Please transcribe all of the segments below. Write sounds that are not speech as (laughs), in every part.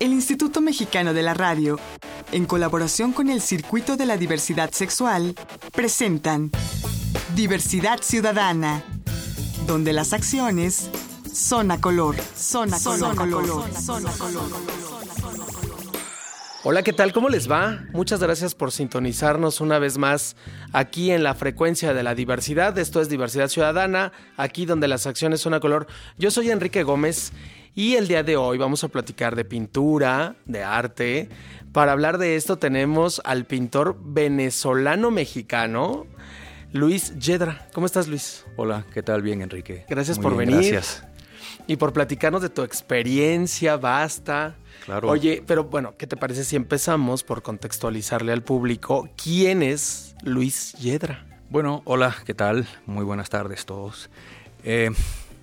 El Instituto Mexicano de la Radio, en colaboración con el Circuito de la Diversidad Sexual, presentan Diversidad Ciudadana, donde las acciones son a color, son a color, color, son a color. Hola, ¿qué tal? ¿Cómo les va? Muchas gracias por sintonizarnos una vez más aquí en la frecuencia de la diversidad. Esto es Diversidad Ciudadana, aquí donde las acciones son a color. Yo soy Enrique Gómez y el día de hoy vamos a platicar de pintura, de arte. Para hablar de esto tenemos al pintor venezolano-mexicano, Luis Yedra. ¿Cómo estás, Luis? Hola, ¿qué tal? Bien, Enrique. Gracias Muy por bien, venir. Gracias. Y por platicarnos de tu experiencia vasta. Claro. Oye, pero bueno, ¿qué te parece si empezamos por contextualizarle al público quién es Luis Yedra? Bueno, hola, ¿qué tal? Muy buenas tardes todos. Eh,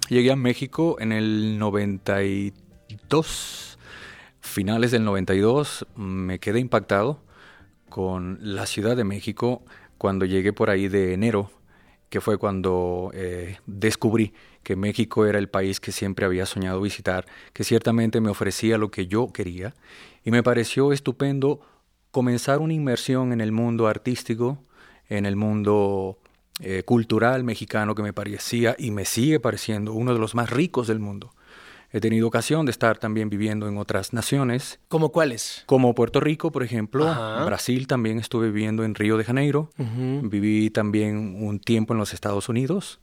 llegué a México en el 92, finales del 92. Me quedé impactado con la Ciudad de México cuando llegué por ahí de enero, que fue cuando eh, descubrí que México era el país que siempre había soñado visitar, que ciertamente me ofrecía lo que yo quería, y me pareció estupendo comenzar una inmersión en el mundo artístico, en el mundo eh, cultural mexicano que me parecía y me sigue pareciendo uno de los más ricos del mundo. He tenido ocasión de estar también viviendo en otras naciones, ¿Cómo cuáles? como Puerto Rico, por ejemplo, Ajá. Brasil también estuve viviendo en Río de Janeiro, viví también un tiempo en los Estados Unidos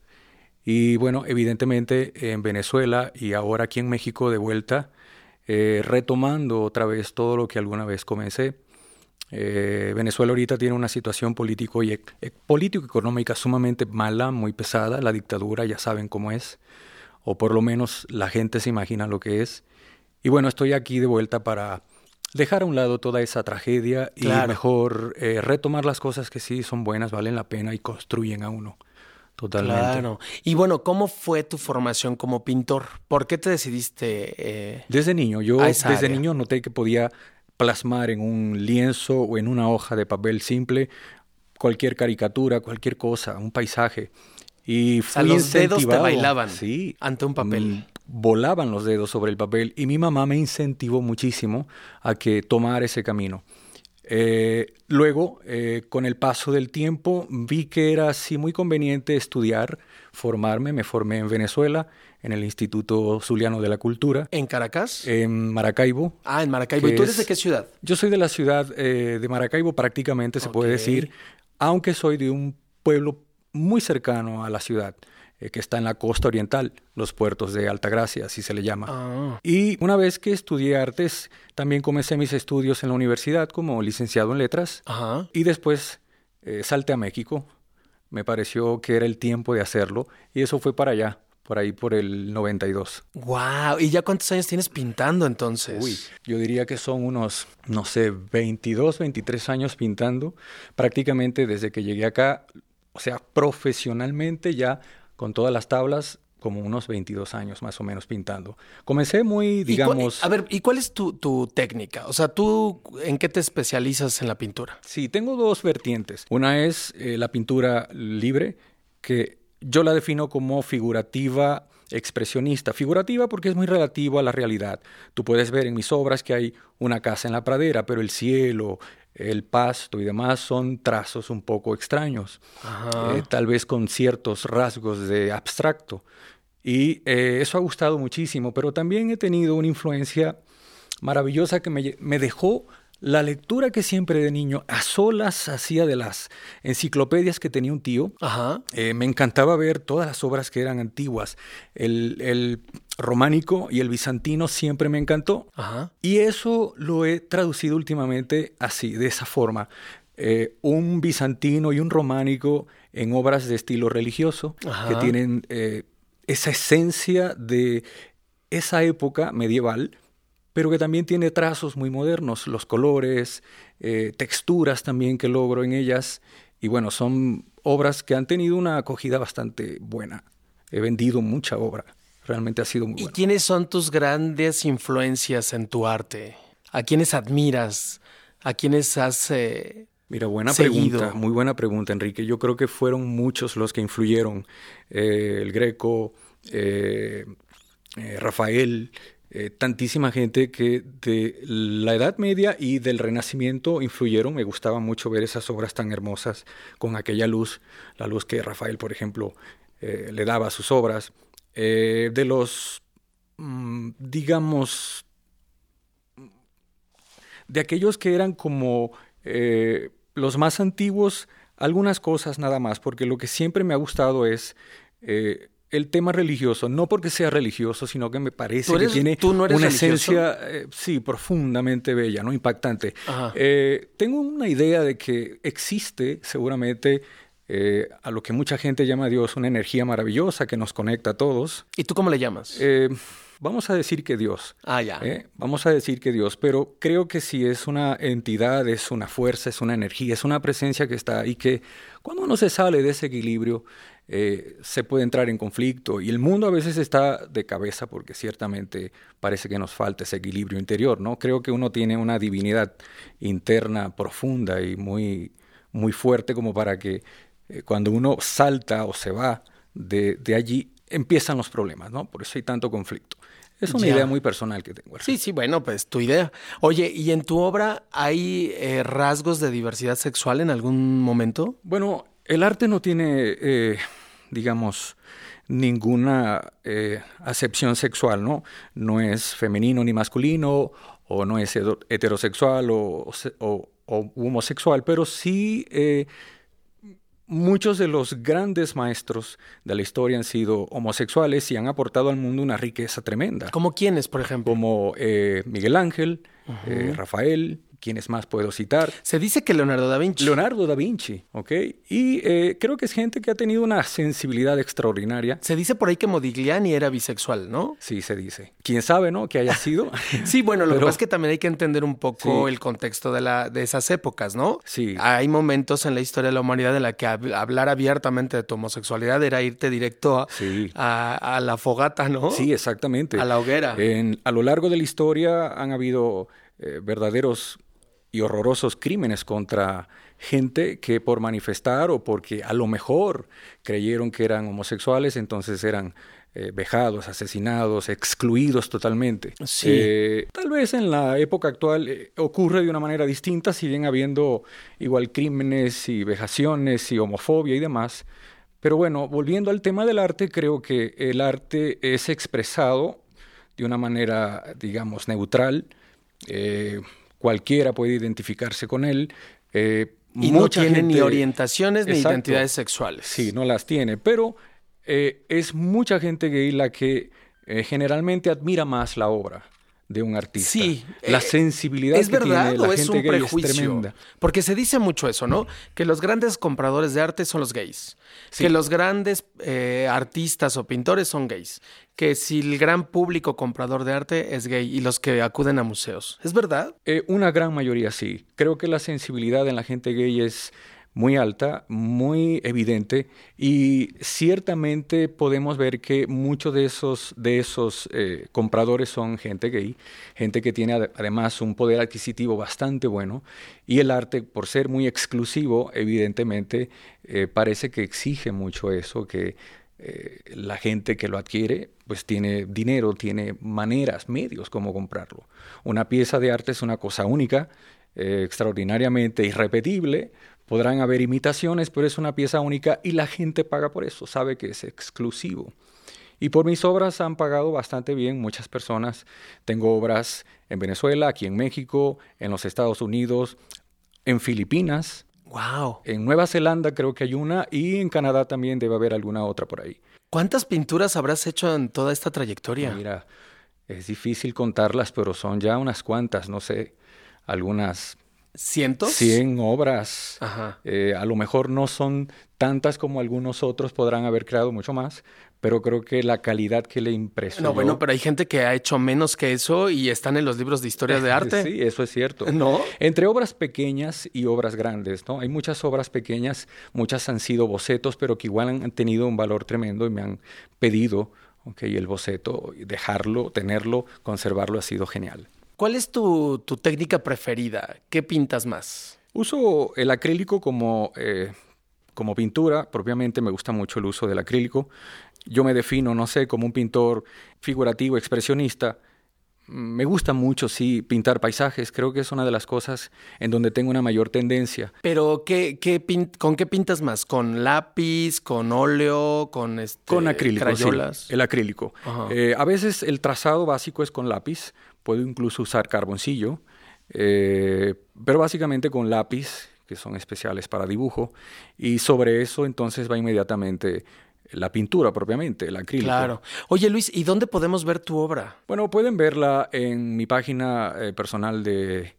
y bueno, evidentemente en Venezuela y ahora aquí en México de vuelta, eh, retomando otra vez todo lo que alguna vez comencé. Eh, Venezuela ahorita tiene una situación político y ec- ec- político-económica sumamente mala, muy pesada, la dictadura ya saben cómo es, o por lo menos la gente se imagina lo que es. Y bueno, estoy aquí de vuelta para dejar a un lado toda esa tragedia y mejor eh, retomar las cosas que sí son buenas, valen la pena y construyen a uno. Totalmente. Claro. Y bueno, ¿cómo fue tu formación como pintor? ¿Por qué te decidiste? eh, Desde niño, yo desde área? niño noté que podía plasmar en un lienzo o en una hoja de papel simple cualquier caricatura, cualquier cosa, un paisaje. Y O sea, fui los dedos te bailaban Sí. ante un papel. Mm, Volaban los dedos sobre el papel y mi mamá me incentivó muchísimo a que tomara ese camino. Eh, luego, eh, con el paso del tiempo, vi que era así muy conveniente estudiar, formarme. Me formé en Venezuela, en el Instituto Zuliano de la Cultura, ¿En Caracas? en Maracaibo. ah, en Maracaibo. ¿Y tú eres es- de qué ciudad? Yo soy de la ciudad eh, de Maracaibo, prácticamente se puede decir, aunque soy de un pueblo muy cercano a la ciudad, eh, que está en la costa oriental, los puertos de Altagracia, así se le llama. Ah, Y una vez que estudié artes, también comencé mis estudios en la universidad como licenciado en letras ajá. y después eh, salté a México. Me pareció que era el tiempo de hacerlo y eso fue para allá, por ahí por el 92. Wow. ¿Y ya cuántos años tienes pintando entonces? Uy, yo diría que son unos, no sé, 22, 23 años pintando, prácticamente desde que llegué acá, o sea, profesionalmente ya con todas las tablas, como unos 22 años más o menos pintando. Comencé muy, ¿Y cuál- digamos... a ver, ¿y cuál es tu, tu técnica? O sea, ¿tú en qué te especializas en la pintura? Sí, tengo dos vertientes. Una es eh, la pintura libre, que yo la defino como figurativa expresionista. Figurativa porque es muy relativo a la realidad. Tú puedes ver en mis obras que hay una casa en la pradera, pero el cielo, el pasto y demás son trazos un poco extraños, eh, tal vez con ciertos rasgos de abstracto. Y eh, eso ha gustado muchísimo, pero también he tenido una influencia maravillosa que me dejó la lectura que siempre de niño a solas hacía de las enciclopedias que tenía un tío. Ajá. Eh, me encantaba ver todas las obras que eran antiguas. El, el románico y el bizantino siempre me encantó. Ajá. Y eso lo he traducido últimamente así, de esa forma. Eh, un bizantino y un románico en obras de estilo religioso Ajá. que tienen eh, esa esencia de esa época medieval, pero que también tiene trazos muy modernos, los colores, eh, texturas también que logro en ellas. Y bueno, son obras que han tenido una acogida bastante buena. He vendido mucha obra. Realmente ha sido muy ¿Y bueno. quiénes son tus grandes influencias en tu arte? ¿A quiénes admiras? ¿A quiénes has... eh, Mira, buena seguido? pregunta, muy buena pregunta, Enrique. Yo creo que fueron muchos los que influyeron. Eh, el Greco, Rafael, eh, tantísima gente que de la Edad Media y del Renacimiento influyeron. Me gustaba mucho ver esas obras tan hermosas con aquella luz, la luz que Rafael, por ejemplo, eh, le daba a sus obras. Eh, de los, mm, digamos, de aquellos que eran como los más antiguos, algunas cosas nada más, porque lo que siempre me ha gustado es el tema religioso, no porque sea religioso, sino que me parece que tiene una esencia, eh, sí, profundamente bella, no impactante. Eh, tengo una idea de que existe seguramente eh, a lo que mucha gente llama Dios una energía maravillosa que nos conecta a todos. ¿Y tú cómo le llamas? vamos a decir que Dios. Ah, ya. Vamos a decir que Dios, pero creo que si es una entidad, es una fuerza, es una energía, es una presencia que está ahí, que cuando uno se sale de ese equilibrio, eh, se puede entrar en conflicto y el mundo a veces está de cabeza porque ciertamente parece que nos falta ese equilibrio interior, ¿no? Creo que uno tiene una divinidad interna profunda y muy, muy fuerte como para que eh, cuando uno salta o se va de, allí empiezan los problemas, ¿no? Por eso hay tanto conflicto. Es una idea muy personal que tengo. Sí, sí, bueno, pues tu idea. Oye, ¿y en tu obra hay eh, rasgos de diversidad sexual en algún momento? Bueno, el arte no tiene, eh, digamos, ninguna eh, acepción sexual, ¿no? No es femenino ni masculino, o no es heterosexual o, homosexual, pero sí eh, muchos de los grandes maestros de la historia han sido homosexuales y han aportado al mundo una riqueza tremenda. ¿Como quiénes, por ejemplo? Como Miguel Ángel, Rafael, ¿Quiénes más puedo citar? Se dice que Leonardo da Vinci. Leonardo da Vinci, ¿ok? Y eh, creo que es gente que ha tenido una sensibilidad extraordinaria. Se dice por ahí que Modigliani era bisexual, ¿no? Sí, se dice. ¿Quién sabe, no? Que haya sido. (laughs) sí, bueno, lo que pasa es que también hay que entender un poco el contexto de, la, de esas épocas, ¿no? Sí. Hay momentos en la historia de la humanidad en la que hablar abiertamente de tu homosexualidad era irte directo a, a, la fogata, ¿no? Sí, exactamente. A la hoguera. En, a lo largo de la historia han habido eh, verdaderos y horrorosos crímenes contra gente que por manifestar o porque a lo mejor creyeron que eran homosexuales, entonces eran eh, vejados, asesinados, excluidos totalmente. Sí. Eh, tal vez en la época actual eh, ocurre de una manera distinta, siguen habiendo igual crímenes y vejaciones y homofobia y demás. Pero bueno, volviendo al tema del arte, creo que el arte es expresado de una manera, digamos, neutral cualquiera puede identificarse con él. Eh, y no tiene ni orientaciones ni identidades sexuales. Sí, no las tiene, pero eh, es mucha gente gay la que eh, generalmente admira más la obra de un artista. Sí. La sensibilidad ¿Es que verdad tiene la o es un prejuicio? Porque se dice mucho eso, ¿no? Que los grandes compradores de arte son los gays. Que los grandes eh, artistas o pintores son gays. Que si el gran público comprador de arte es gay y los que acuden a museos. ¿Es verdad? Eh, una gran mayoría sí. Creo que la sensibilidad en la gente gay es muy alta, muy evidente y ciertamente podemos ver que muchos de esos, de esos eh, compradores son gente gay, gente que tiene además un poder adquisitivo bastante bueno y el arte, por ser muy exclusivo, evidentemente eh, parece que exige mucho eso, que eh, la gente que lo adquiere pues tiene dinero, tiene maneras, medios como comprarlo. Una pieza de arte es una cosa única, extraordinariamente irrepetible, Podrán haber imitaciones, pero es una pieza única y la gente paga por eso, sabe que es exclusivo. Y por mis obras han pagado bastante bien muchas personas. Tengo obras en Venezuela, aquí en México, en los Estados Unidos, en Filipinas. Wow. En Nueva Zelanda creo que hay una y en Canadá también debe haber alguna otra por ahí. ¿Cuántas pinturas habrás hecho en toda esta trayectoria? Mira, es difícil contarlas, pero son ya unas cuantas, no sé, algunas ¿Cientos? 100 obras. Eh, a lo mejor no son tantas como algunos otros podrán haber creado mucho más, pero creo que la calidad que le impresionó. No, bueno, pero hay gente que ha hecho menos que eso y están en los libros de historias de (laughs) arte. Sí, eso es cierto. ¿No? Entre obras pequeñas y obras grandes, ¿no? Hay muchas obras pequeñas, muchas han sido bocetos, pero que igual han tenido un valor tremendo y me han pedido, ok, el boceto, dejarlo, tenerlo, conservarlo ha sido genial. ¿Cuál es tu, técnica preferida? ¿Qué pintas más? Uso el acrílico como, eh, como pintura, propiamente me gusta mucho el uso del acrílico. Yo me defino, no sé, como un pintor figurativo, expresionista, me gusta mucho, sí, pintar paisajes. Creo que es una de las cosas en donde tengo una mayor tendencia. Pero, ¿qué, qué ¿con qué pintas más? ¿Con lápiz, con óleo, con este, Con acrílico, el acrílico. Eh, a veces el trazado básico es con lápiz. Puedo incluso usar carboncillo. Eh, pero básicamente con lápiz, que son especiales para dibujo. Y sobre eso entonces va inmediatamente la pintura propiamente, el acrílico. Claro. Oye Luis, ¿y dónde podemos ver tu obra? Bueno, pueden verla en mi página eh, personal de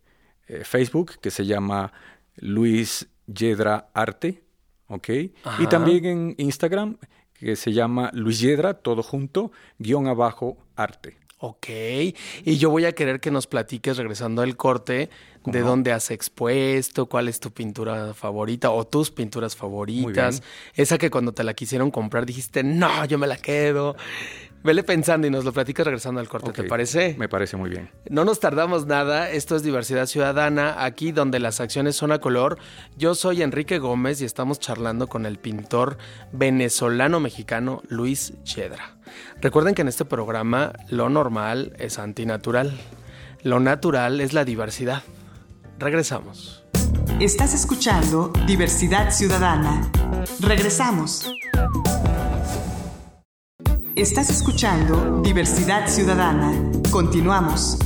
eh, Facebook que se llama Luis Yedra Arte, ¿ok? Y también en Instagram que se llama Luis Yedra, todo junto, guion abajo, arte. Ok, y yo voy a querer que nos platiques regresando al corte de dónde has expuesto, cuál es tu pintura favorita o tus pinturas favoritas. Esa que cuando te la quisieron comprar dijiste, no, yo me la quedo. Vele pensando y nos lo platicas regresando al corte, ¿te parece? Me parece muy bien. No nos tardamos nada, esto es Diversidad Ciudadana, aquí donde las acciones son a color. Yo soy Enrique Gómez y estamos charlando con el pintor venezolano-mexicano Luis Chedra. Recuerden que en este programa lo normal es antinatural, lo natural es la diversidad. Regresamos. Estás escuchando Diversidad Ciudadana. Regresamos. Estás escuchando Diversidad Ciudadana. Continuamos.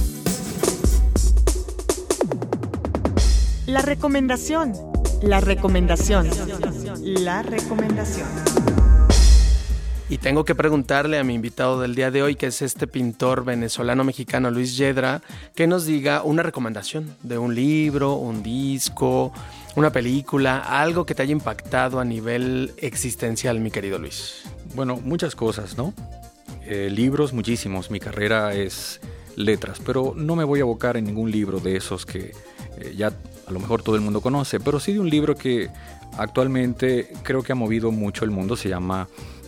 La recomendación. La recomendación. La recomendación. Y tengo que preguntarle a mi invitado del día de hoy, que es este pintor venezolano-mexicano Luis Yedra, que nos diga una recomendación de un libro, un disco, una película, algo que te haya impactado a nivel existencial, mi querido Luis. Bueno, muchas cosas, ¿no? Eh, libros, muchísimos. Mi carrera es letras, pero no me voy a abocar en ningún libro de esos que eh, ya a lo mejor todo el mundo conoce, pero sí de un libro que actualmente creo que ha movido mucho el mundo, se llama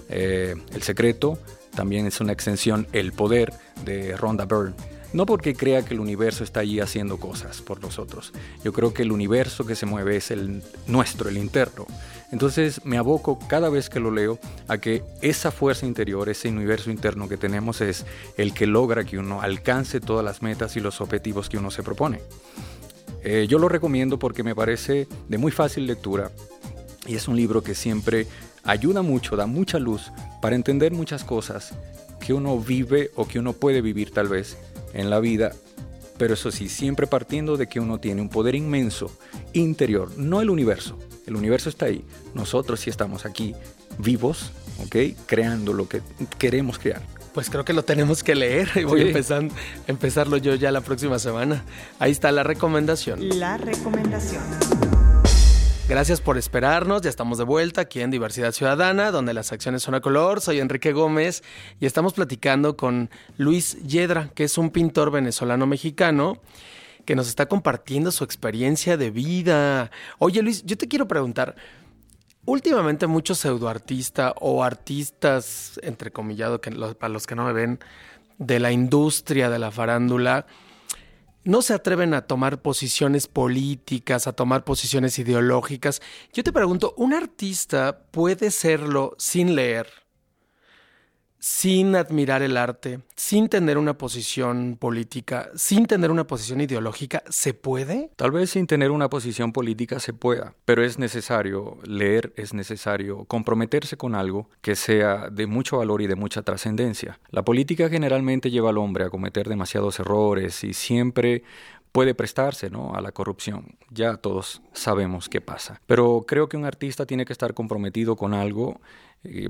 eh, el secreto también es una extensión El poder de Rhonda Byrne. No porque crea que el universo está allí haciendo cosas por nosotros. Yo creo que el universo que se mueve es el nuestro, el interno. Entonces me aboco cada vez que lo leo a que esa fuerza interior, ese universo interno que tenemos es el que logra que uno alcance todas las metas y los objetivos que uno se propone. Eh, yo lo recomiendo porque me parece de muy fácil lectura y es un libro que siempre ayuda mucho, da mucha luz para entender muchas cosas que uno vive o que uno puede vivir tal vez en la vida, pero eso sí, siempre partiendo de que uno tiene un poder inmenso interior, no el universo. El universo está ahí, nosotros sí estamos aquí vivos, ¿ok? Creando lo que queremos crear. Pues creo que lo tenemos que leer y voy a empezar, empezarlo yo ya la próxima semana. Ahí está la recomendación. La recomendación. Gracias por esperarnos, ya estamos de vuelta aquí en Diversidad Ciudadana, donde las acciones son a color. Soy Enrique Gómez y estamos platicando con Luis Yedra, que es un pintor venezolano-mexicano que nos está compartiendo su experiencia de vida. Oye Luis, yo te quiero preguntar, últimamente muchos pseudoartistas o artistas, entrecomillado, que, para los que no me ven, de la industria de la farándula, no se atreven a tomar posiciones políticas, a tomar posiciones ideológicas. Yo te pregunto, ¿un artista puede serlo sin leer? Sin admirar el arte, sin tener una posición política, sin tener una posición ideológica, ¿se puede? Tal vez sin tener una posición política se pueda, pero es necesario leer, es necesario comprometerse con algo que sea de mucho valor y de mucha trascendencia. La política generalmente lleva al hombre a cometer demasiados errores y siempre puede prestarse ¿no? a la corrupción. Ya todos sabemos qué pasa. Pero creo que un artista tiene que estar comprometido con algo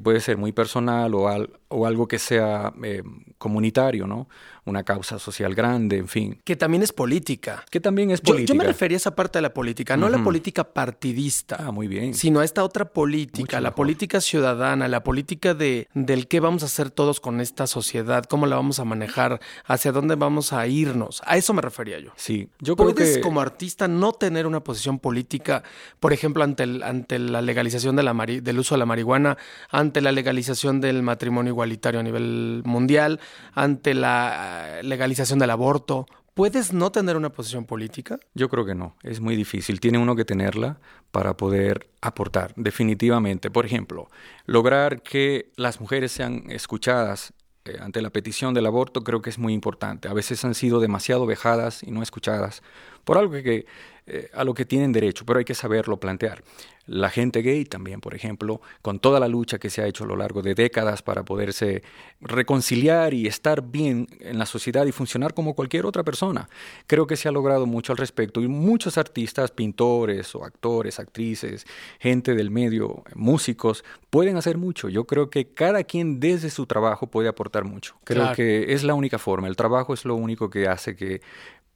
puede ser muy personal o, o algo que sea eh, comunitario, ¿no? Una causa social grande, en fin. Que también es política. Que también es política. Yo, me refería a esa parte de la política, no la política partidista. Ah, muy bien. Sino a esta otra política, la política ciudadana, la política de del qué vamos a hacer todos con esta sociedad, cómo la vamos a manejar, hacia dónde vamos a irnos. A eso me refería yo. Sí, yo creo Puedes como artista no tener una posición política, por ejemplo, ante, el, ante la legalización de la del uso de la marihuana, ante la legalización del matrimonio igualitario a nivel mundial, ante la eh, legalización del aborto. ¿Puedes no tener una posición política? Yo creo que no, es muy difícil. Tiene uno que tenerla para poder aportar, definitivamente. Por ejemplo, lograr que las mujeres sean escuchadas eh, ante la petición del aborto creo que es muy importante. A veces han sido demasiado vejadas y no escuchadas por algo que, eh, a lo que tienen derecho, pero hay que saberlo plantear. La gente gay también, por ejemplo, con toda la lucha que se ha hecho a lo largo de décadas para poderse reconciliar y estar bien en la sociedad y funcionar como cualquier otra persona. Creo que se ha logrado mucho al respecto y muchos artistas, pintores o actores, actrices, gente del medio, músicos, pueden hacer mucho. Yo creo que cada quien desde su trabajo puede aportar mucho. Creo que es la única forma. El trabajo es lo único que hace que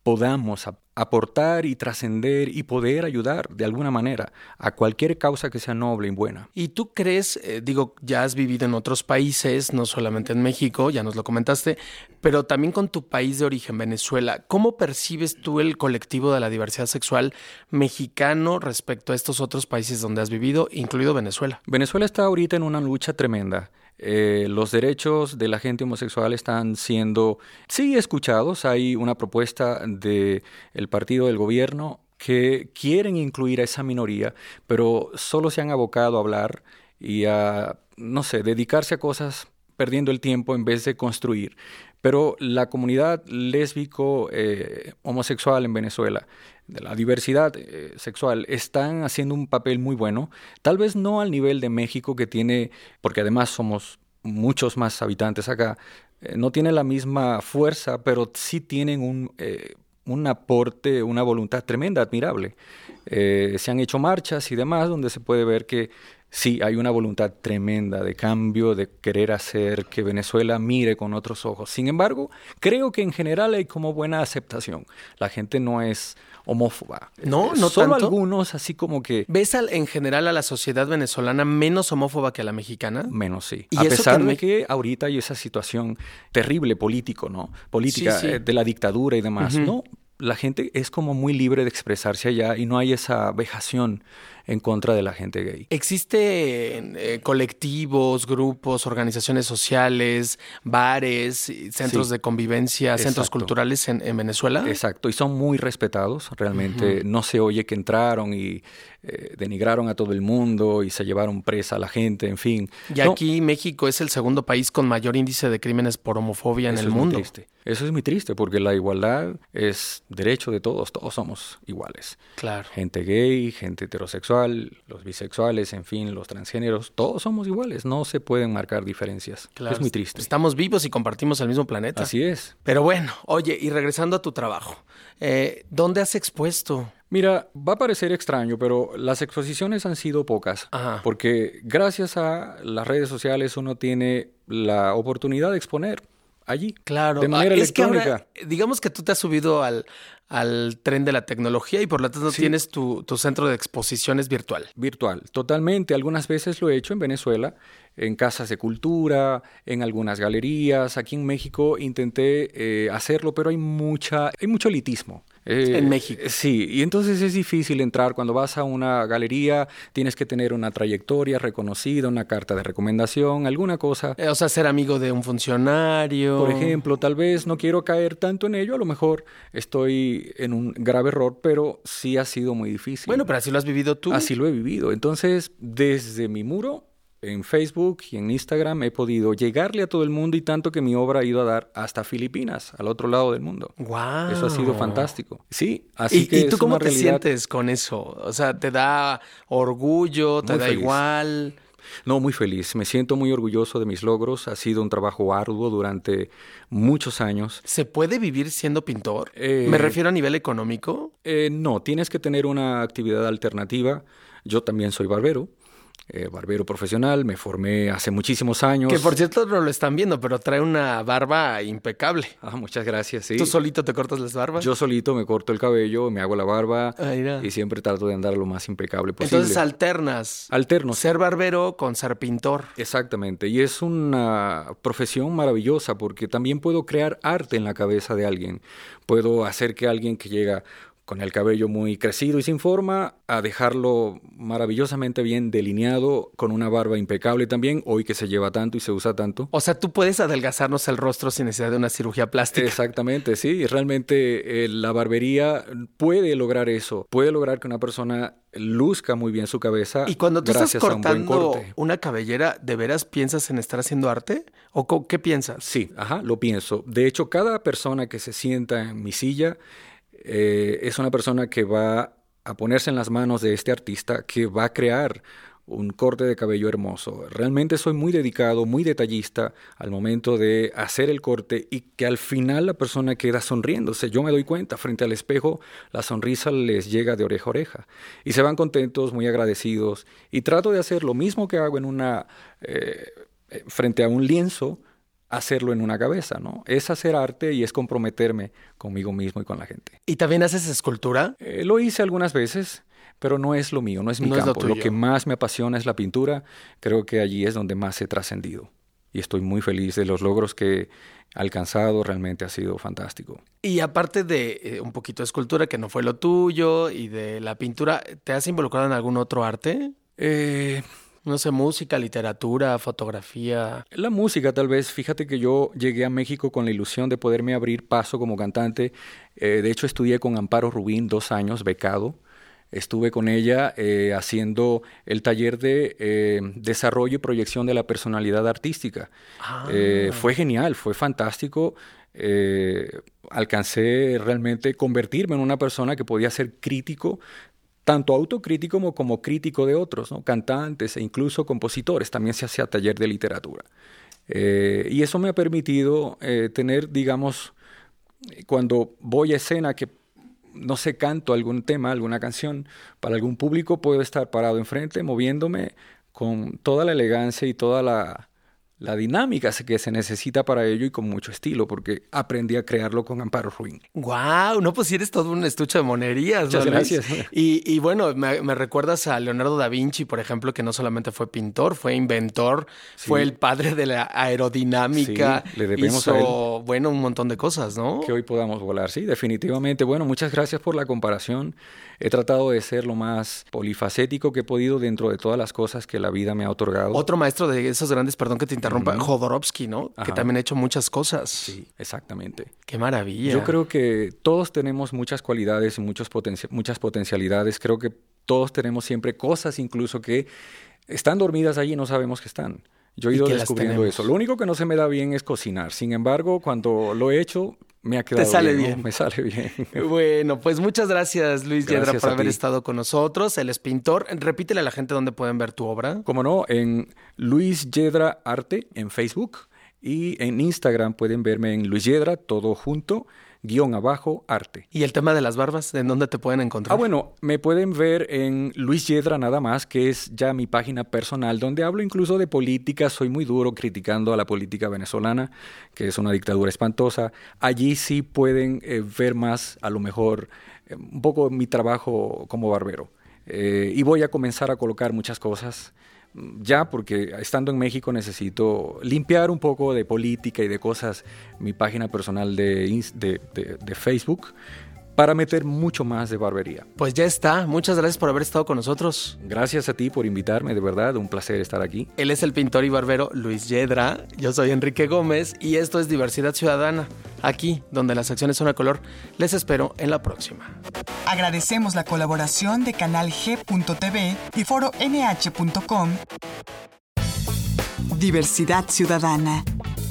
podamos aportar y trascender y poder ayudar de alguna manera a cualquier causa que sea noble y buena. ¿Y tú crees, eh, digo, ya has vivido en otros países, no solamente en México, ya nos lo comentaste, pero también con tu país de origen, Venezuela, ¿cómo percibes tú el colectivo de la diversidad sexual mexicano respecto a estos otros países donde has vivido, incluido Venezuela? Venezuela está ahorita en una lucha tremenda. Eh, los derechos de la gente homosexual están siendo, sí, escuchados. Hay una propuesta del el partido del gobierno que quieren incluir a esa minoría, pero solo se han abocado a hablar y a, no sé, dedicarse a cosas perdiendo el tiempo en vez de construir. Pero la comunidad lésbico eh, homosexual en Venezuela, de la diversidad eh, sexual, están haciendo un papel muy bueno. Tal vez no al nivel de México que tiene, porque además somos muchos más habitantes acá, eh, no tiene la misma fuerza, pero sí tienen un, un aporte, una voluntad tremenda, admirable. Se han hecho marchas y demás donde se puede ver que sí hay una voluntad tremenda de cambio, de querer hacer que Venezuela mire con otros ojos. Sin embargo, creo que en general hay como buena aceptación. La gente no es homófoba. No, no Solo algunos, así como que... ¿Ves en general a la sociedad venezolana menos homófoba que a la mexicana? Menos, sí. ¿Y a pesar de que ahorita hay esa situación terrible político, ¿no? Política eh, de la dictadura y demás. No, la gente es como muy libre de expresarse allá y no hay esa vejación en contra de la gente gay. ¿Existen eh, colectivos, grupos, organizaciones sociales, bares, centros de convivencia, centros culturales en, Venezuela? Exacto, y son muy respetados, realmente no se oye que entraron y eh, denigraron a todo el mundo y se llevaron presa a la gente, en fin. Y aquí México es el segundo país con mayor índice de crímenes por homofobia en el mundo. triste. Eso es muy triste porque la igualdad es derecho de todos, todos somos iguales. Claro. Gente gay, gente heterosexual los bisexuales, en fin, los transgéneros, todos somos iguales, no se pueden marcar diferencias. Es muy triste. Estamos vivos y compartimos el mismo planeta. Así es. Pero bueno, oye, y regresando a tu trabajo, eh, ¿dónde has expuesto? Mira, va a parecer extraño, pero las exposiciones han sido pocas, porque gracias a las redes sociales uno tiene la oportunidad de exponer allí. Claro, de manera es electrónica. Que digamos que tú te has subido al, al tren de la tecnología y por lo tanto tienes tu, tu, centro de exposiciones virtual. Virtual, totalmente. Algunas veces lo he hecho en Venezuela, en casas de cultura, en algunas galerías. Aquí en México intenté eh, hacerlo, pero hay mucha, hay mucho elitismo. Eh, en México. Sí, y entonces es difícil entrar. Cuando vas a una galería, tienes que tener una trayectoria reconocida, una carta de recomendación, alguna cosa. Eh, o sea, ser amigo de un funcionario. Por ejemplo, tal vez no quiero caer tanto en ello, a lo mejor estoy en un grave error, pero sí ha sido muy difícil. Bueno, pero así lo has vivido tú. Así lo he vivido. Entonces, desde mi muro en Facebook y en Instagram he podido llegarle a todo el mundo y tanto que mi obra ha ido a dar hasta Filipinas, al otro lado del mundo. Wow. Eso ha sido fantástico. Sí, así que ¿Y tú cómo te sientes con eso? O sea, ¿te da orgullo? ¿Te da igual? No, muy feliz. Me siento muy orgulloso de mis logros. Ha sido un trabajo arduo durante muchos años. ¿Se puede vivir siendo pintor? Eh, Me refiero a nivel económico. Eh, no, tienes que tener una actividad alternativa. Yo también soy barbero. Eh, barbero profesional, me formé hace muchísimos años. Que por cierto no lo están viendo, pero trae una barba impecable. Ah, muchas gracias, sí. ¿Tú solito te cortas las barbas? Yo solito me corto el cabello, me hago la barba y siempre trato de andar lo más impecable posible. Entonces alternas. Alterno. Ser barbero con ser pintor. Exactamente, y es una profesión maravillosa porque también puedo crear arte en la cabeza de alguien. Puedo hacer que alguien que llega con el cabello muy crecido y sin forma, a dejarlo maravillosamente bien delineado, con una barba impecable también, hoy que se lleva tanto y se usa tanto. O sea, tú puedes adelgazarnos el rostro sin necesidad de una cirugía plástica. Exactamente, sí. Realmente eh, la barbería puede lograr eso, puede lograr que una persona luzca muy bien su cabeza. Y cuando tú estás cortando una cabellera, ¿de veras piensas en estar haciendo arte? ¿O qué piensas? Sí, ajá, lo pienso. De hecho, cada persona que se sienta en mi silla eh, es una persona que va a ponerse en las manos de este artista que va a crear un corte de cabello hermoso. Realmente soy muy dedicado, muy detallista al momento de hacer el corte y que al final la persona queda sonriéndose. Yo me doy cuenta, frente al espejo, la sonrisa les llega de oreja a oreja y se van contentos, muy agradecidos y trato de hacer lo mismo que hago en una eh, frente a un lienzo hacerlo en una cabeza, ¿no? Es hacer arte y es comprometerme conmigo mismo y con la gente. ¿Y también haces escultura? Eh, lo hice algunas veces, pero no es lo mío, no es mi campo. lo, que más me apasiona es la pintura. Creo que allí es donde más he trascendido. Y estoy muy feliz de los logros que he alcanzado, realmente ha sido fantástico. Y aparte de eh, un poquito de escultura, que no fue lo tuyo, y de la pintura, ¿te has involucrado en algún otro arte? Eh, no sé, música, literatura, fotografía. La música tal vez, fíjate que yo llegué a México con la ilusión de poderme abrir paso como cantante. Eh, de hecho, estudié con Amparo Rubín dos años, becado. Estuve con ella eh, haciendo el taller de eh, desarrollo y proyección de la personalidad artística. Ah. fue genial, fue fantástico. alcancé realmente convertirme en una persona que podía ser crítico tanto autocrítico como, crítico de otros, ¿no? cantantes e incluso compositores. También se hacía taller de literatura. Eh, y eso me ha permitido eh, tener, digamos, cuando voy a escena que no sé, canto algún tema, alguna canción para algún público, puedo estar parado enfrente, moviéndome con toda la elegancia y toda la, la dinámica que se necesita para ello y con mucho estilo, porque aprendí a crearlo con Amparo Ruin. ¡Guau! no, pues eres todo un estuche de monerías. Muchas gracias. Y, bueno, me, recuerdas a Leonardo da Vinci, por ejemplo, que no solamente fue pintor, fue inventor, fue el padre de la aerodinámica. le debemos hizo, bueno, un montón de cosas, ¿no? Que hoy podamos volar, sí, definitivamente. Bueno, muchas gracias por la comparación. He tratado de ser lo más polifacético que he podido dentro de todas las cosas que la vida me ha otorgado. Otro maestro de esos grandes, perdón que te interrumpa, Jodorowsky, ¿no? Que también ha hecho muchas cosas. Sí, exactamente. Qué maravilla. Yo creo que todos tenemos muchas cualidades y muchos muchas potencialidades. Creo que todos tenemos siempre cosas incluso que están dormidas allí y no sabemos que están. Yo he ido descubriendo eso. Lo único que no se me da bien es cocinar. Sin embargo, cuando lo he hecho, me ha quedado Te sale bien. Me sale bien. (laughs) Bueno, pues muchas gracias, Luis Yedra, por haber estado con nosotros. Él es pintor. Repítele a la gente dónde pueden ver tu obra. Como no, en Luis Yedra Arte en Facebook y en Instagram pueden verme en Luis Yedra, todo junto guion abajo, arte. ¿Y el tema de las barbas? ¿En dónde te pueden encontrar? Ah, bueno, me pueden ver en Luis Yedra nada más, que es ya mi página personal, donde hablo incluso de política. Soy muy duro criticando a la política venezolana, que es una dictadura espantosa. Allí sí pueden eh, ver más, a lo mejor, eh, un poco mi trabajo como barbero. Eh, y voy a comenzar a colocar muchas cosas ya porque estando en México necesito limpiar un poco de política y de cosas mi página personal de, de, Facebook para meter mucho más de barbería. Pues ya está. Muchas gracias por haber estado con nosotros. Gracias a ti por invitarme, de verdad, un placer estar aquí. Él es el pintor y barbero Luis Yedra. Yo soy Enrique Gómez y esto es Diversidad Ciudadana. Aquí, donde las acciones son a color, les espero en la próxima. Agradecemos la colaboración de Canal G.tv y Foro NH.com. Diversidad Ciudadana,